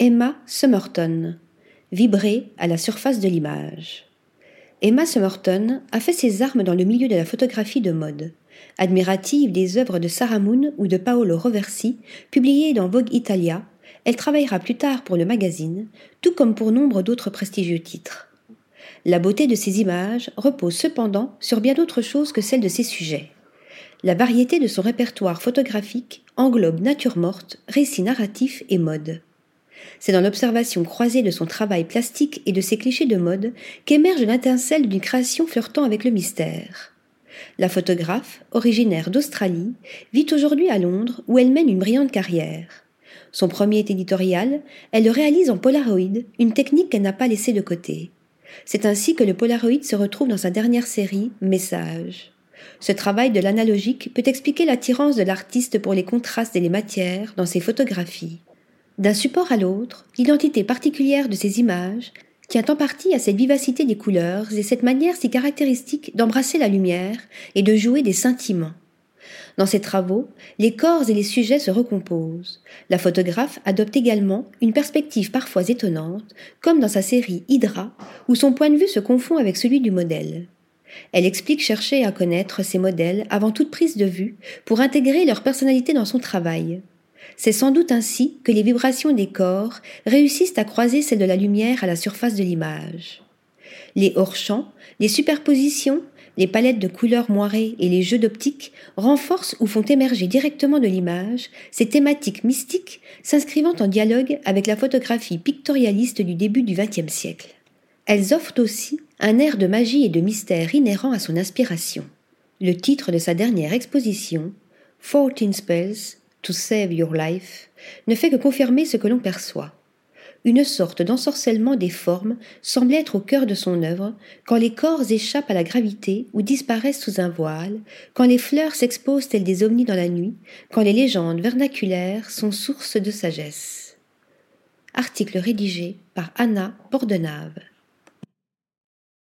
Emma Summerton. Vibrer à la surface de l'image. Emma Summerton a fait ses armes dans le milieu de la photographie de mode. Admirative des œuvres de Sarah Moon ou de Paolo Roversi, publiées dans Vogue Italia, elle travaillera plus tard pour le magazine, tout comme pour nombre d'autres prestigieux titres. La beauté de ses images repose cependant sur bien d'autres choses que celle de ses sujets. La variété de son répertoire photographique englobe nature morte, récits narratifs et mode. C'est dans l'observation croisée de son travail plastique et de ses clichés de mode qu'émerge l'intincelle d'une création flirtant avec le mystère. La photographe, originaire d'Australie, vit aujourd'hui à Londres où elle mène une brillante carrière. Son premier éditorial, elle le réalise en Polaroid, une technique qu'elle n'a pas laissée de côté. C'est ainsi que le Polaroid se retrouve dans sa dernière série, Message. Ce travail de l'analogique peut expliquer l'attirance de l'artiste pour les contrastes et les matières dans ses photographies. D'un support à l'autre, l'identité particulière de ces images tient en partie à cette vivacité des couleurs et cette manière si caractéristique d'embrasser la lumière et de jouer des sentiments. Dans ses travaux, les corps et les sujets se recomposent. La photographe adopte également une perspective parfois étonnante, comme dans sa série Hydra, où son point de vue se confond avec celui du modèle. Elle explique chercher à connaître ces modèles avant toute prise de vue pour intégrer leur personnalité dans son travail. C'est sans doute ainsi que les vibrations des corps réussissent à croiser celles de la lumière à la surface de l'image. Les hors-champs, les superpositions, les palettes de couleurs moirées et les jeux d'optique renforcent ou font émerger directement de l'image ces thématiques mystiques s'inscrivant en dialogue avec la photographie pictorialiste du début du XXe siècle. Elles offrent aussi un air de magie et de mystère inhérent à son inspiration. Le titre de sa dernière exposition, Fourteen Spells, To Save Your Life, ne fait que confirmer ce que l'on perçoit. Une sorte d'ensorcellement des formes semble être au cœur de son œuvre, quand les corps échappent à la gravité ou disparaissent sous un voile, quand les fleurs s'exposent telles des omnis dans la nuit, quand les légendes vernaculaires sont source de sagesse. Article rédigé par Anna Bordenave.